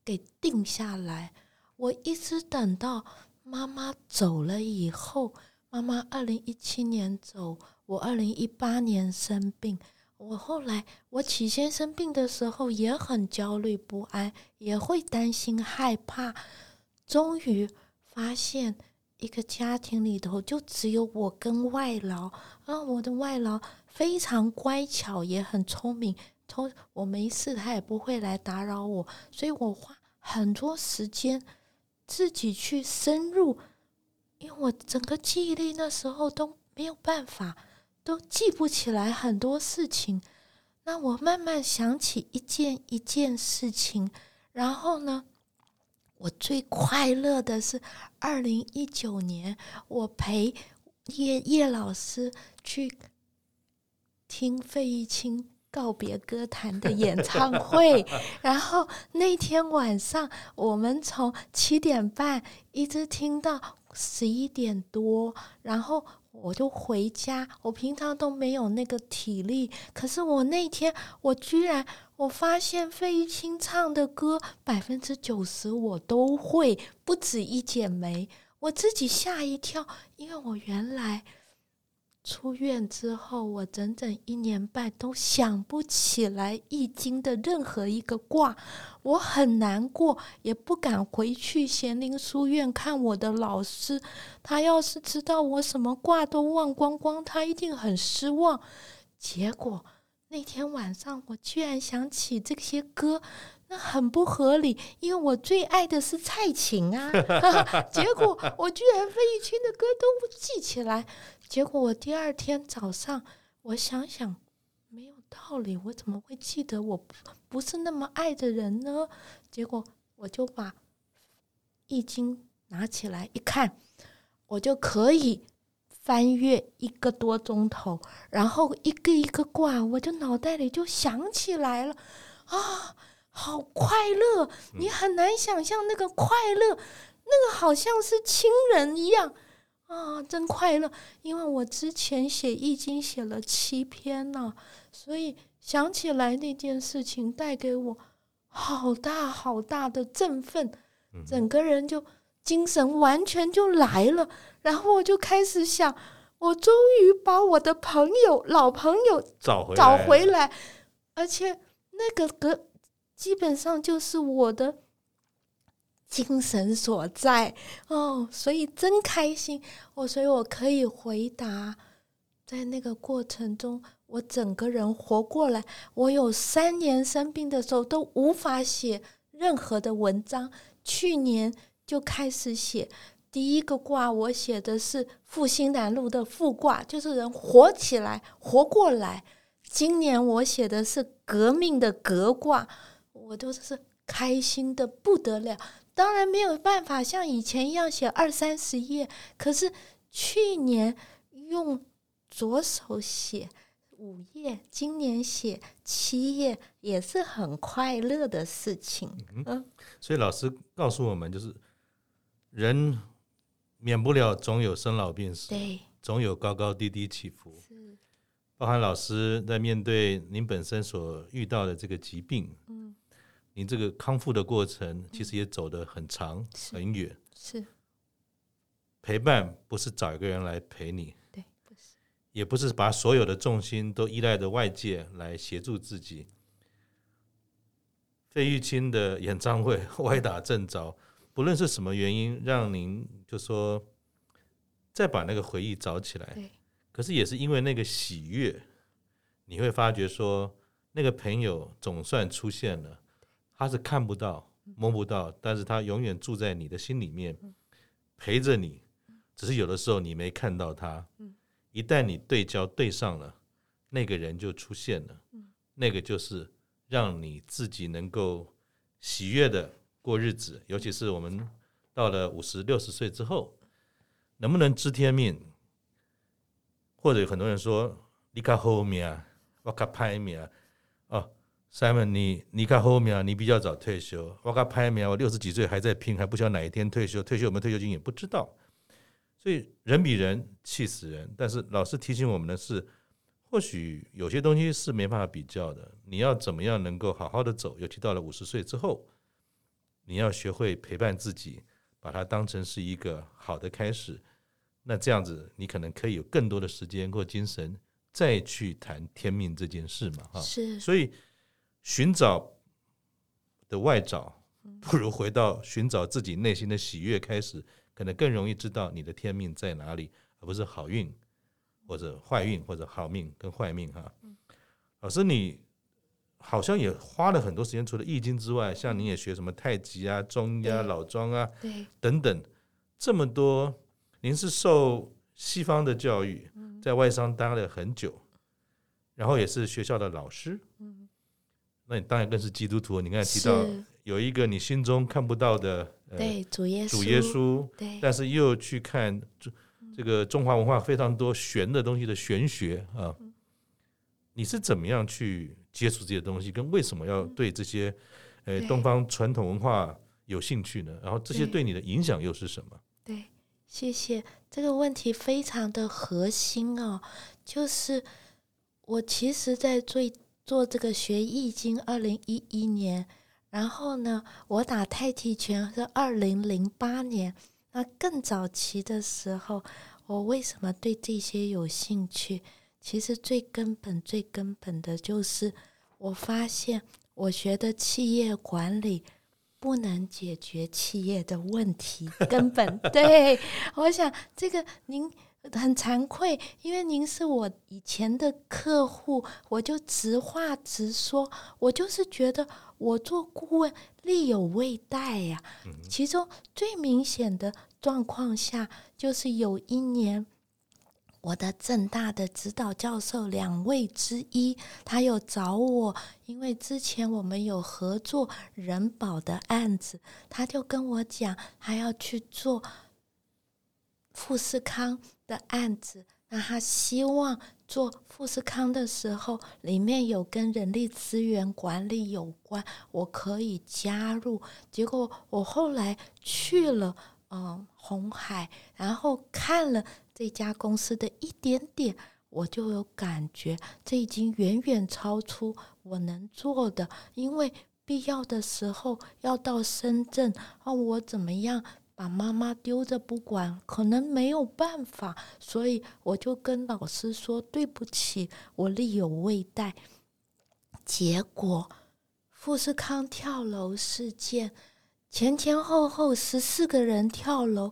给定下来。我一直等到妈妈走了以后，妈妈二零一七年走，我二零一八年生病。我后来，我起先生病的时候也很焦虑不安，也会担心害怕。终于发现，一个家庭里头就只有我跟外劳，啊，我的外劳非常乖巧，也很聪明。从我没事，他也不会来打扰我，所以我花很多时间。自己去深入，因为我整个记忆力那时候都没有办法，都记不起来很多事情。那我慢慢想起一件一件事情，然后呢，我最快乐的是二零一九年，我陪叶叶老师去听费玉清。告别歌坛的演唱会，然后那天晚上我们从七点半一直听到十一点多，然后我就回家。我平常都没有那个体力，可是我那天我居然我发现费玉清唱的歌百分之九十我都会，不止一剪梅，我自己吓一跳，因为我原来。出院之后，我整整一年半都想不起来《易经》的任何一个卦，我很难过，也不敢回去咸宁书院看我的老师。他要是知道我什么卦都忘光光，他一定很失望。结果那天晚上，我居然想起这些歌，那很不合理，因为我最爱的是蔡琴啊。结果我居然费玉清的歌都记起来。结果我第二天早上，我想想，没有道理，我怎么会记得我不不是那么爱的人呢？结果我就把《易经》拿起来一看，我就可以翻阅一个多钟头，然后一个一个挂，我就脑袋里就想起来了，啊，好快乐！你很难想象那个快乐，那个好像是亲人一样。啊，真快乐！因为我之前写易经写了七篇呢，所以想起来那件事情带给我好大好大的振奋，整个人就精神完全就来了。然后我就开始想，我终于把我的朋友、老朋友找回找回来，而且那个歌基本上就是我的精神所在哦，所以真开心哦，所以我可以回答，在那个过程中，我整个人活过来。我有三年生病的时候都无法写任何的文章，去年就开始写。第一个卦我写的是复兴南路的复卦，就是人活起来、活过来。今年我写的是革命的革卦，我都是开心的不得了。当然没有办法像以前一样写二三十页，可是去年用左手写五页，今年写七页，也是很快乐的事情。嗯，所以老师告诉我们，就是人。免不了总有生老病死，对，总有高高低低起伏。是，包含老师在面对您本身所遇到的这个疾病，嗯，您这个康复的过程其实也走得很长、嗯、很远。是，陪伴不是找一个人来陪你，对，不是，也不是把所有的重心都依赖着外界来协助自己。费玉清的演唱会 歪打正着。不论是什么原因，让您就说再把那个回忆找起来，对，可是也是因为那个喜悦，你会发觉说那个朋友总算出现了，他是看不到、摸不到，但是他永远住在你的心里面，陪着你。只是有的时候你没看到他，一旦你对焦对上了，那个人就出现了，那个就是让你自己能够喜悦的。过日子，尤其是我们到了五十六十岁之后，能不能知天命？或者有很多人说你看后面啊，我看拍面哦，Simon，你你看后面啊，你比较早退休，我看拍面，我六十几岁还在拼，还不晓得哪一天退休，退休有没有退休金也不知道。所以人比人气死人，但是老师提醒我们的是，或许有些东西是没办法比较的。你要怎么样能够好好的走？尤其到了五十岁之后。你要学会陪伴自己，把它当成是一个好的开始。那这样子，你可能可以有更多的时间或精神再去谈天命这件事嘛？哈，是。所以寻找的外找，不如回到寻找自己内心的喜悦开始，可能更容易知道你的天命在哪里，而不是好运或者坏运或者好命跟坏命哈。老师你。好像也花了很多时间，除了易经之外，像你也学什么太极啊、中医啊、老庄啊，等等，这么多。您是受西方的教育，在外商待了很久，然后也是学校的老师。那你当然更是基督徒。你刚才提到有一个你心中看不到的，对主耶稣，主耶稣，对，但是又去看这这个中华文化非常多玄的东西的玄学啊。你是怎么样去接触这些东西？跟为什么要对这些呃东方传统文化有兴趣呢？然后这些对你的影响又是什么？对，谢谢这个问题非常的核心哦。就是我其实，在做做这个学易经，二零一一年，然后呢，我打太极拳是二零零八年。那更早期的时候，我为什么对这些有兴趣？其实最根本、最根本的就是，我发现我学的企业管理不能解决企业的问题，根本 对。我想这个您很惭愧，因为您是我以前的客户，我就直话直说，我就是觉得我做顾问力有未逮呀。其中最明显的状况下，就是有一年。我的正大的指导教授两位之一，他有找我，因为之前我们有合作人保的案子，他就跟我讲，他要去做富士康的案子，那他希望做富士康的时候，里面有跟人力资源管理有关，我可以加入。结果我后来去了，嗯，红海，然后看了。这家公司的一点点，我就有感觉，这已经远远超出我能做的。因为必要的时候要到深圳，啊，我怎么样把妈妈丢着不管，可能没有办法，所以我就跟老师说对不起，我力有未逮。结果富士康跳楼事件，前前后后十四个人跳楼，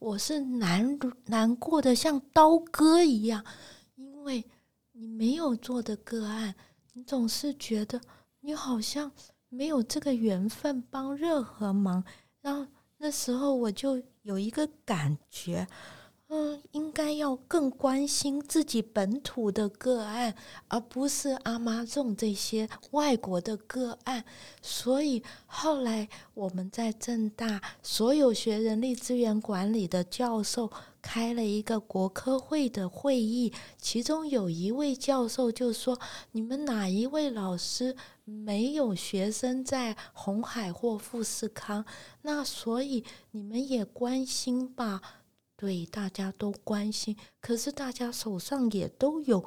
我是难难过的像刀割一样，因为你没有做的个案，你总是觉得你好像没有这个缘分帮任何忙，让那时候我就有一个感觉。嗯，应该要更关心自己本土的个案，而不是阿妈种这些外国的个案。所以后来我们在政大所有学人力资源管理的教授开了一个国科会的会议，其中有一位教授就说：“你们哪一位老师没有学生在红海或富士康？那所以你们也关心吧。”对，大家都关心，可是大家手上也都有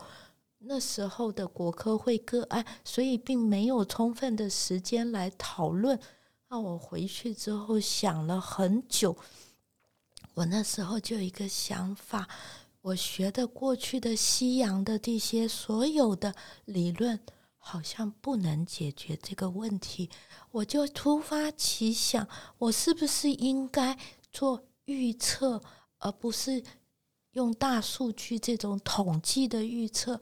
那时候的国科会个案，所以并没有充分的时间来讨论。那我回去之后想了很久，我那时候就有一个想法：我学的过去的西洋的这些所有的理论，好像不能解决这个问题。我就突发奇想，我是不是应该做预测？而不是用大数据这种统计的预测，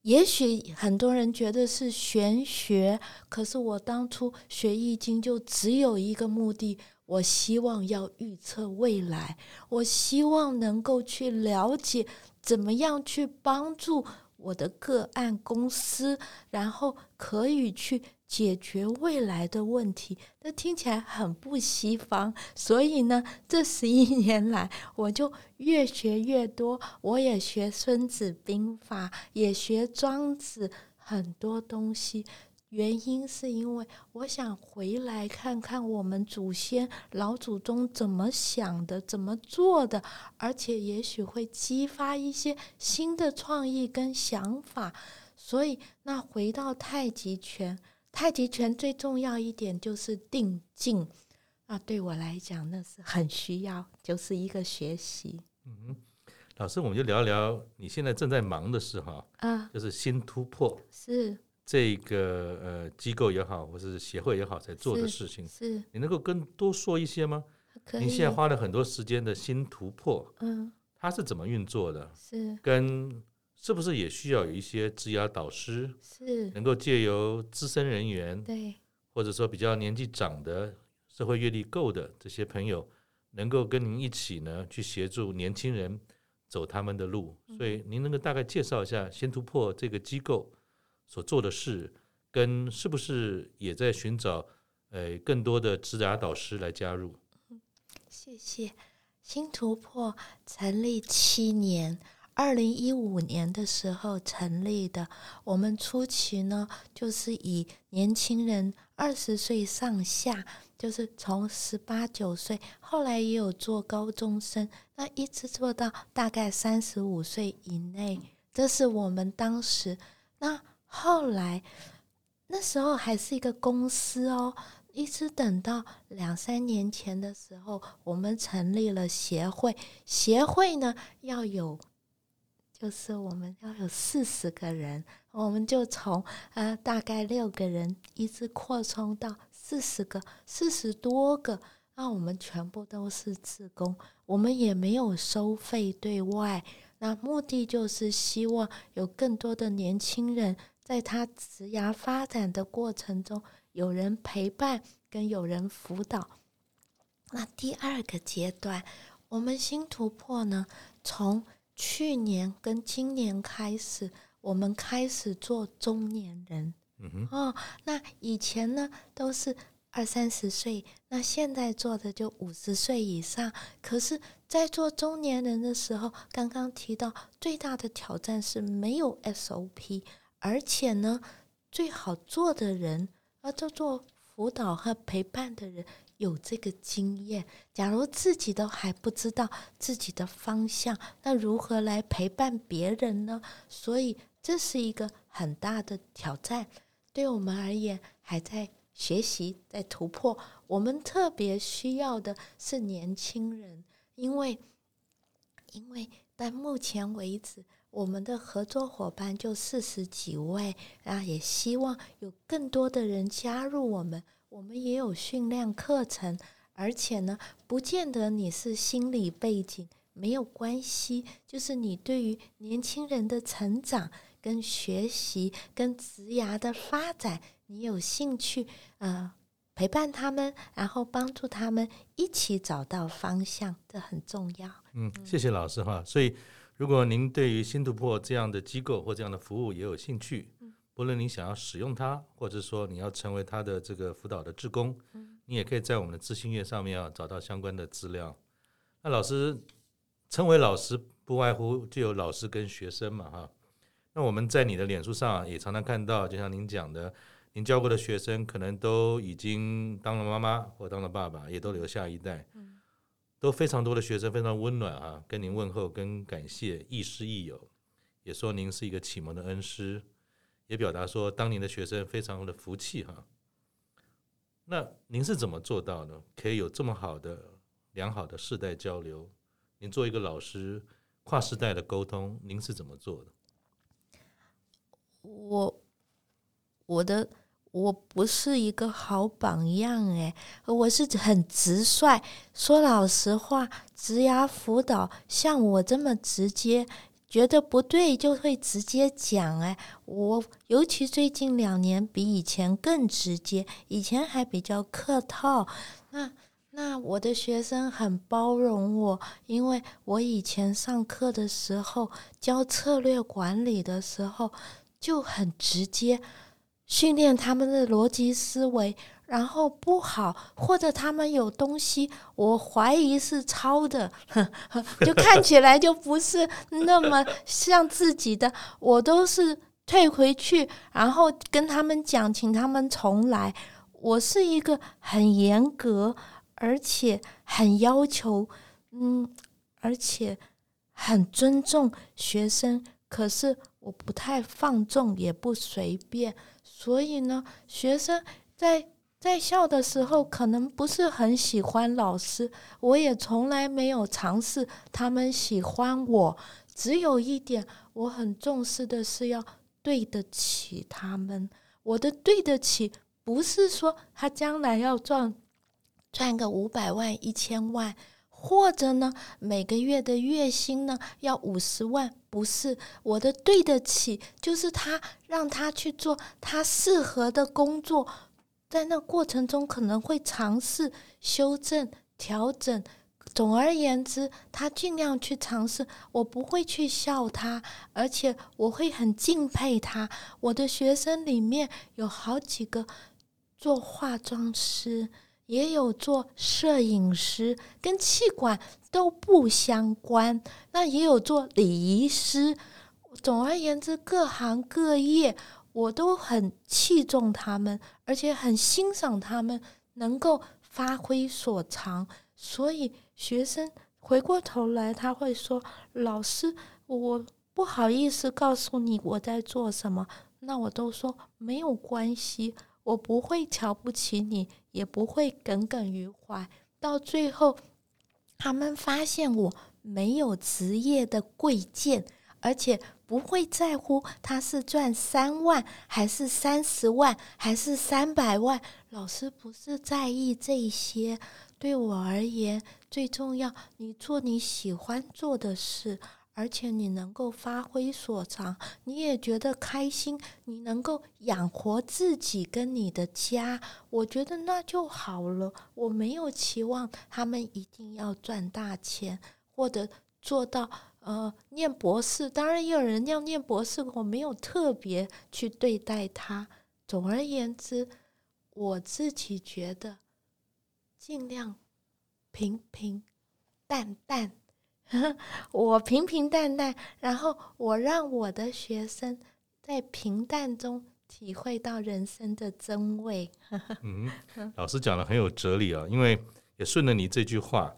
也许很多人觉得是玄学，可是我当初学易经就只有一个目的，我希望要预测未来，我希望能够去了解怎么样去帮助我的个案公司，然后可以去。解决未来的问题，那听起来很不西方。所以呢，这十一年来，我就越学越多。我也学《孙子兵法》，也学庄子很多东西。原因是因为我想回来看看我们祖先老祖宗怎么想的，怎么做的，而且也许会激发一些新的创意跟想法。所以，那回到太极拳。太极拳最重要一点就是定静，啊，对我来讲那是很需要，就是一个学习。嗯，老师，我们就聊聊你现在正在忙的事哈，啊，就是新突破是这个呃机构也好，或是协会也好，在做的事情。是，是你能够更多说一些吗？可以。你现在花了很多时间的新突破，嗯，它是怎么运作的？是跟。是不是也需要有一些职涯导师，是能够借由资深人员，对，或者说比较年纪长的、社会阅历够的这些朋友，能够跟您一起呢，去协助年轻人走他们的路。所以，您能够大概介绍一下新突破这个机构所做的事，跟是不是也在寻找呃更多的职涯导师来加入？谢谢。新突破成立七年。二零一五年的时候成立的，我们初期呢，就是以年轻人二十岁上下，就是从十八九岁，后来也有做高中生，那一直做到大概三十五岁以内，这是我们当时。那后来那时候还是一个公司哦，一直等到两三年前的时候，我们成立了协会，协会呢要有。就是我们要有四十个人，我们就从呃大概六个人一直扩充到四十个、四十多个。那我们全部都是自工，我们也没有收费对外。那目的就是希望有更多的年轻人在他职涯发展的过程中有人陪伴，跟有人辅导。那第二个阶段，我们新突破呢，从去年跟今年开始，我们开始做中年人。嗯哼、哦，那以前呢都是二三十岁，那现在做的就五十岁以上。可是，在做中年人的时候，刚刚提到最大的挑战是没有 SOP，而且呢，最好做的人，而做做辅导和陪伴的人。有这个经验，假如自己都还不知道自己的方向，那如何来陪伴别人呢？所以这是一个很大的挑战，对我们而言还在学习，在突破。我们特别需要的是年轻人，因为因为到目前为止，我们的合作伙伴就四十几位，然后也希望有更多的人加入我们。我们也有训练课程，而且呢，不见得你是心理背景，没有关系，就是你对于年轻人的成长、跟学习、跟职涯的发展，你有兴趣，呃，陪伴他们，然后帮助他们一起找到方向，这很重要。嗯，谢谢老师哈。所以，如果您对于新突破这样的机构或这样的服务也有兴趣，不论你想要使用它，或者说你要成为它的这个辅导的志工，你也可以在我们的资讯页上面啊找到相关的资料。那老师称为老师，不外乎就有老师跟学生嘛哈。那我们在你的脸书上也常常看到，就像您讲的，您教过的学生可能都已经当了妈妈或当了爸爸，也都留下一代，都非常多的学生非常温暖啊，跟您问候跟感谢，亦师亦友，也说您是一个启蒙的恩师。也表达说，当您的学生非常的服气哈。那您是怎么做到的？可以有这么好的、良好的世代交流？您做一个老师，跨世代的沟通，您是怎么做的？我我的我不是一个好榜样哎，我是很直率，说老实话，职涯辅导像我这么直接。觉得不对就会直接讲哎，我尤其最近两年比以前更直接，以前还比较客套。那那我的学生很包容我，因为我以前上课的时候教策略管理的时候就很直接，训练他们的逻辑思维。然后不好，或者他们有东西，我怀疑是抄的，就看起来就不是那么像自己的，我都是退回去，然后跟他们讲，请他们重来。我是一个很严格，而且很要求，嗯，而且很尊重学生，可是我不太放纵，也不随便，所以呢，学生在。在校的时候，可能不是很喜欢老师，我也从来没有尝试他们喜欢我。只有一点，我很重视的是要对得起他们。我的对得起，不是说他将来要赚赚个五百万、一千万，或者呢每个月的月薪呢要五十万，不是。我的对得起，就是他让他去做他适合的工作。在那过程中，可能会尝试修正、调整。总而言之，他尽量去尝试。我不会去笑他，而且我会很敬佩他。我的学生里面有好几个做化妆师，也有做摄影师，跟气管都不相关。那也有做礼仪师。总而言之，各行各业。我都很器重他们，而且很欣赏他们能够发挥所长。所以学生回过头来，他会说：“老师，我不好意思告诉你我在做什么。”那我都说没有关系，我不会瞧不起你，也不会耿耿于怀。到最后，他们发现我没有职业的贵贱，而且。不会在乎他是赚三万还是三十万还是三百万，老师不是在意这些。对我而言，最重要，你做你喜欢做的事，而且你能够发挥所长，你也觉得开心，你能够养活自己跟你的家，我觉得那就好了。我没有期望他们一定要赚大钱或者做到。呃，念博士，当然也有人要念博士，我没有特别去对待他。总而言之，我自己觉得尽量平平淡淡，我平平淡淡，然后我让我的学生在平淡中体会到人生的真味。嗯，老师讲的很有哲理啊，因为也顺着你这句话。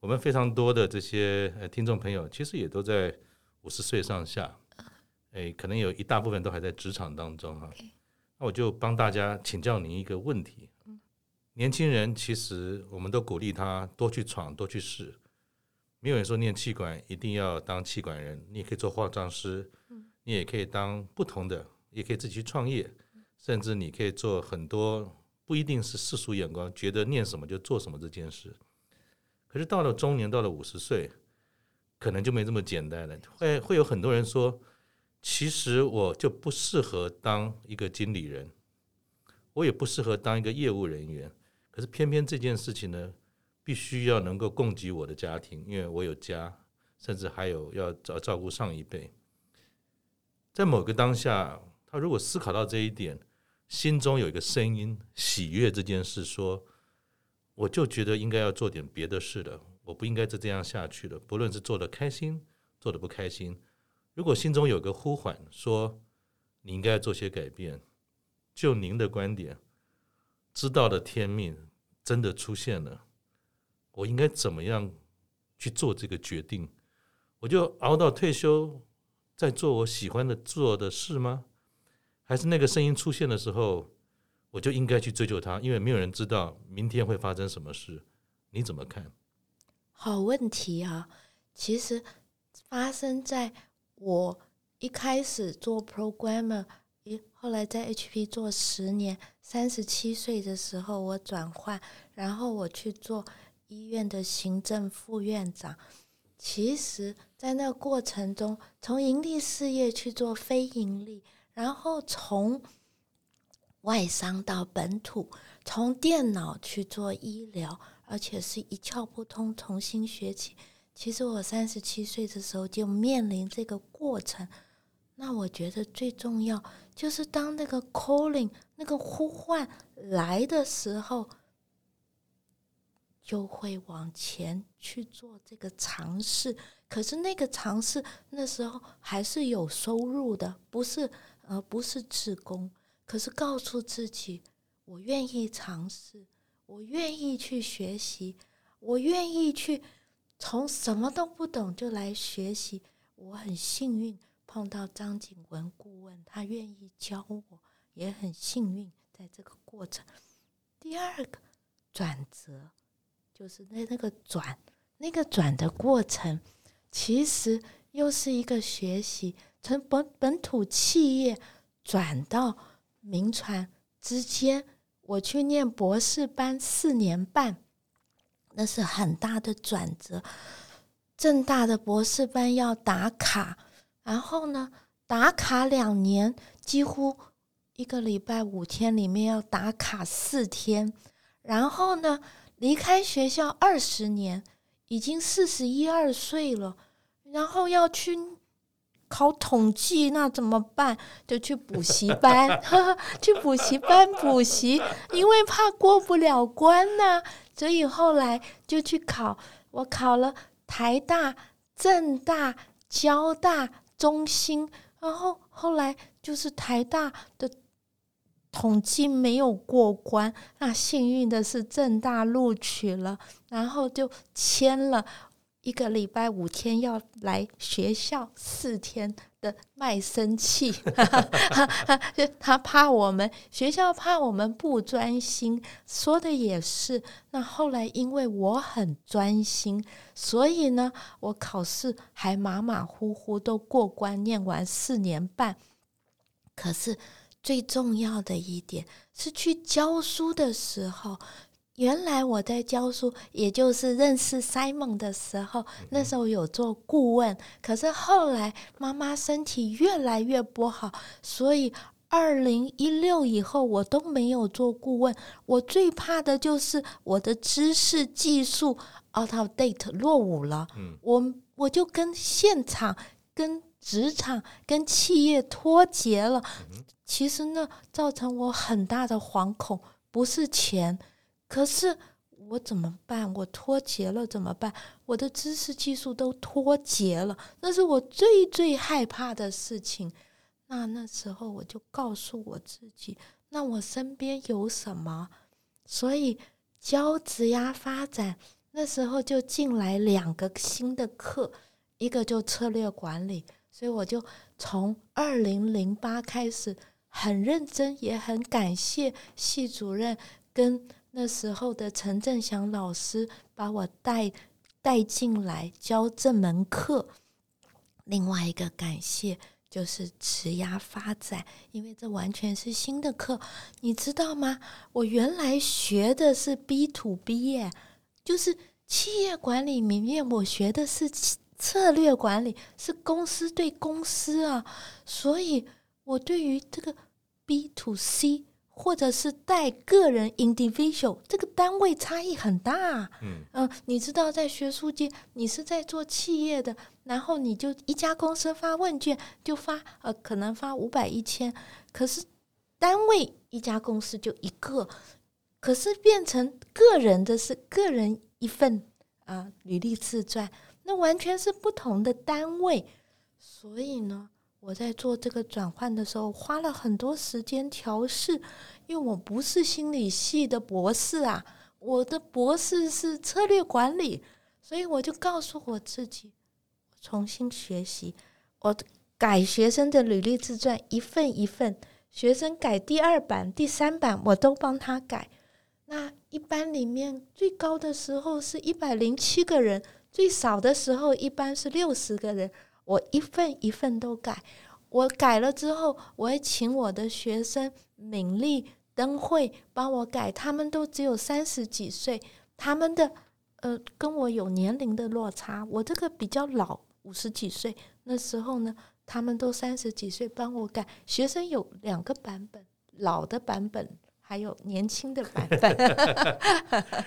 我们非常多的这些呃听众朋友，其实也都在五十岁上下，哎，可能有一大部分都还在职场当中哈。那那我就帮大家请教您一个问题。年轻人其实我们都鼓励他多去闯，多去试。没有人说念气管一定要当气管人，你也可以做化妆师，你也可以当不同的，也可以自己去创业，甚至你可以做很多不一定是世俗眼光觉得念什么就做什么这件事。可是到了中年，到了五十岁，可能就没这么简单了。会会有很多人说，其实我就不适合当一个经理人，我也不适合当一个业务人员。可是偏偏这件事情呢，必须要能够供给我的家庭，因为我有家，甚至还有要照照顾上一辈。在某个当下，他如果思考到这一点，心中有一个声音，喜悦这件事，说，我就觉得应该要做点别的事了，我不应该再这样下去了。不论是做的开心，做的不开心，如果心中有个呼唤，说你应该做些改变，就您的观点。知道的天命真的出现了，我应该怎么样去做这个决定？我就熬到退休，再做我喜欢的做的事吗？还是那个声音出现的时候，我就应该去追求它？因为没有人知道明天会发生什么事，你怎么看？好问题啊！其实发生在我一开始做 programmer。一，后来在 HP 做十年，三十七岁的时候我转换，然后我去做医院的行政副院长。其实，在那过程中，从盈利事业去做非盈利，然后从外商到本土，从电脑去做医疗，而且是一窍不通，重新学起。其实我三十七岁的时候就面临这个过程。那我觉得最重要就是当那个 calling 那个呼唤来的时候，就会往前去做这个尝试。可是那个尝试那时候还是有收入的，不是呃不是自工。可是告诉自己，我愿意尝试，我愿意去学习，我愿意去从什么都不懂就来学习。我很幸运。碰到张景文顾问，他愿意教我，也很幸运。在这个过程，第二个转折就是那那个转，那个转的过程，其实又是一个学习，从本本土企业转到名传之间，我去念博士班四年半，那是很大的转折。正大的博士班要打卡。然后呢，打卡两年，几乎一个礼拜五天里面要打卡四天。然后呢，离开学校二十年，已经四十一二岁了。然后要去考统计，那怎么办？就去补习班，去补习班补习，因为怕过不了关呐。所以后来就去考，我考了台大、政大、交大。中心，然后后来就是台大的统计没有过关，那幸运的是正大录取了，然后就签了一个礼拜五天要来学校四天的卖身契，就 他怕我们学校怕我们不专心，说的也是。那后来因为我很专心，所以呢，我考试还马马虎虎都过关，念完四年半。可是最重要的一点是去教书的时候。原来我在教书，也就是认识 Simon 的时候，那时候有做顾问。可是后来妈妈身体越来越不好，所以二零一六以后我都没有做顾问。我最怕的就是我的知识技术 out of date 落伍了。我我就跟现场、跟职场、跟企业脱节了。其实呢，造成我很大的惶恐，不是钱。可是我怎么办？我脱节了怎么办？我的知识技术都脱节了，那是我最最害怕的事情。那那时候我就告诉我自己，那我身边有什么？所以教职涯发展，那时候就进来两个新的课，一个就策略管理，所以我就从二零零八开始。很认真，也很感谢系主任跟那时候的陈正祥老师把我带带进来教这门课。另外一个感谢就是职涯发展，因为这完全是新的课，你知道吗？我原来学的是 B to B 耶，就是企业管理里面，我学的是策略管理，是公司对公司啊，所以。我对于这个 B to C 或者是带个人 individual 这个单位差异很大。嗯你知道在学术界，你是在做企业的，然后你就一家公司发问卷就发呃，可能发五百一千，可是单位一家公司就一个，可是变成个人的是个人一份啊、呃，履历自传，那完全是不同的单位，所以呢。我在做这个转换的时候，花了很多时间调试，因为我不是心理系的博士啊，我的博士是策略管理，所以我就告诉我自己，重新学习，我改学生的履历自传一份一份，学生改第二版、第三版，我都帮他改。那一班里面最高的时候是一百零七个人，最少的时候一般是六十个人。我一份一份都改，我改了之后，我会请我的学生敏丽、灯慧帮我改。他们都只有三十几岁，他们的呃跟我有年龄的落差。我这个比较老，五十几岁。那时候呢，他们都三十几岁，帮我改。学生有两个版本，老的版本，还有年轻的版本。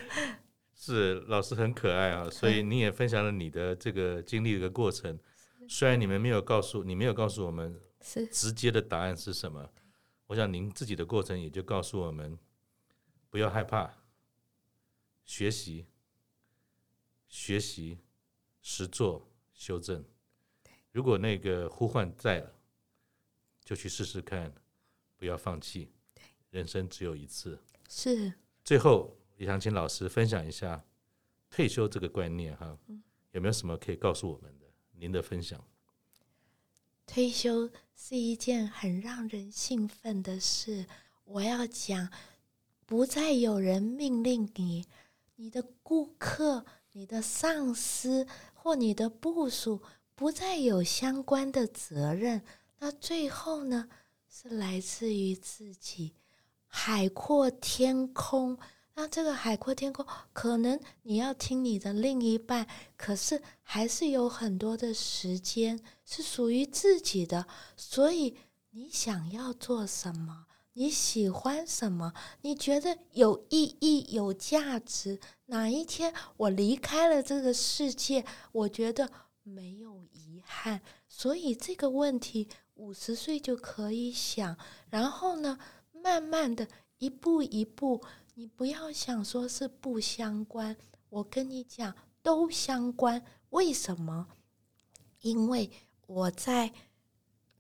是老师很可爱啊，所以你也分享了你的这个经历的过程。虽然你们没有告诉你没有告诉我们是直接的答案是什么，我想您自己的过程也就告诉我们，不要害怕，学习，学习，实做，修正。如果那个呼唤在了，就去试试看，不要放弃。人生只有一次。是。最后也想请老师分享一下退休这个观念哈，有没有什么可以告诉我们的？您的分享，退休是一件很让人兴奋的事。我要讲，不再有人命令你，你的顾客、你的上司或你的部属不再有相关的责任。那最后呢，是来自于自己，海阔天空。那这个海阔天空，可能你要听你的另一半，可是还是有很多的时间是属于自己的。所以你想要做什么？你喜欢什么？你觉得有意义、有价值？哪一天我离开了这个世界，我觉得没有遗憾。所以这个问题五十岁就可以想，然后呢，慢慢的一步一步。你不要想说是不相关，我跟你讲都相关。为什么？因为我在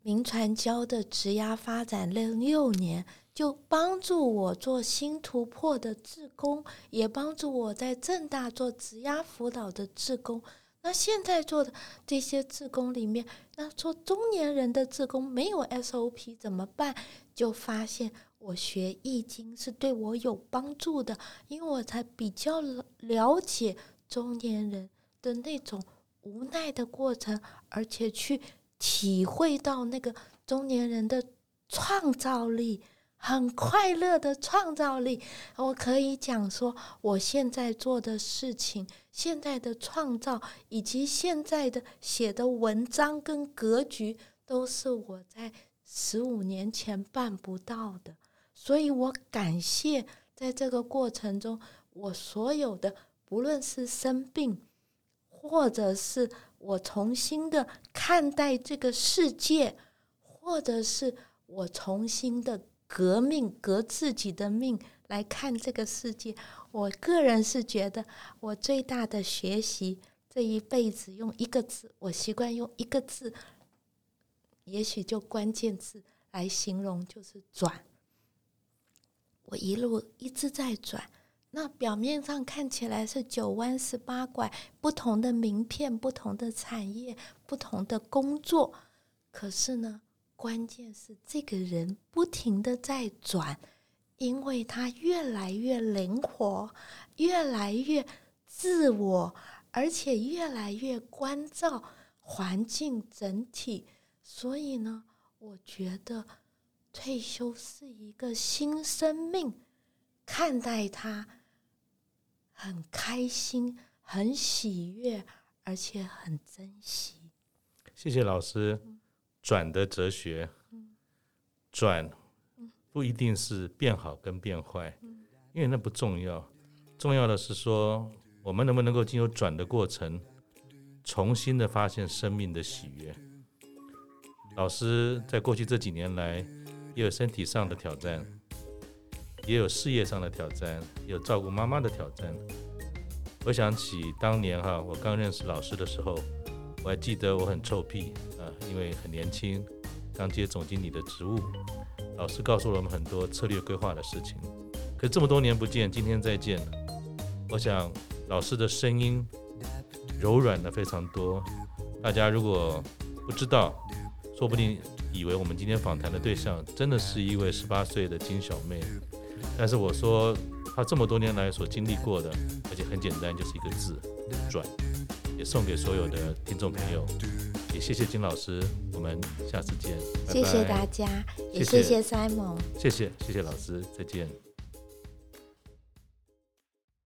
铭传教的职涯发展了六年，就帮助我做新突破的志工，也帮助我在正大做职涯辅导的志工。那现在做的这些志工里面，那做中年人的志工没有 SOP 怎么办？就发现。我学易经是对我有帮助的，因为我才比较了解中年人的那种无奈的过程，而且去体会到那个中年人的创造力，很快乐的创造力。我可以讲说，我现在做的事情，现在的创造，以及现在的写的文章跟格局，都是我在十五年前办不到的。所以我感谢，在这个过程中，我所有的，不论是生病，或者是我重新的看待这个世界，或者是我重新的革命，革自己的命来看这个世界。我个人是觉得，我最大的学习，这一辈子用一个字，我习惯用一个字，也许就关键字来形容，就是转。我一路一直在转，那表面上看起来是九弯十八拐，不同的名片，不同的产业，不同的工作，可是呢，关键是这个人不停的在转，因为他越来越灵活，越来越自我，而且越来越关照环境整体。所以呢，我觉得退休是一个新生命，看待他很开心、很喜悦，而且很珍惜。谢谢老师。转的哲学，转不一定是变好跟变坏，因为那不重要。重要的是说，我们能不能够经由转的过程，重新的发现生命的喜悦。老师在过去这几年来，也有身体上的挑战，也有事业上的挑战，也有照顾妈妈的挑战。我想起当年哈，我刚认识老师的时候，我还记得我很臭屁啊。因为很年轻，刚接总经理的职务，老师告诉了我们很多策略规划的事情。可这么多年不见，今天再见了，我想老师的声音柔软的非常多。大家如果不知道，说不定以为我们今天访谈的对象真的是一位十八岁的金小妹。但是我说，她这么多年来所经历过的，而且很简单，就是一个字：转。也送给所有的听众朋友。也谢谢金老师，我们下次见。谢谢大家，也谢谢 Simon。谢谢谢谢老师，再见。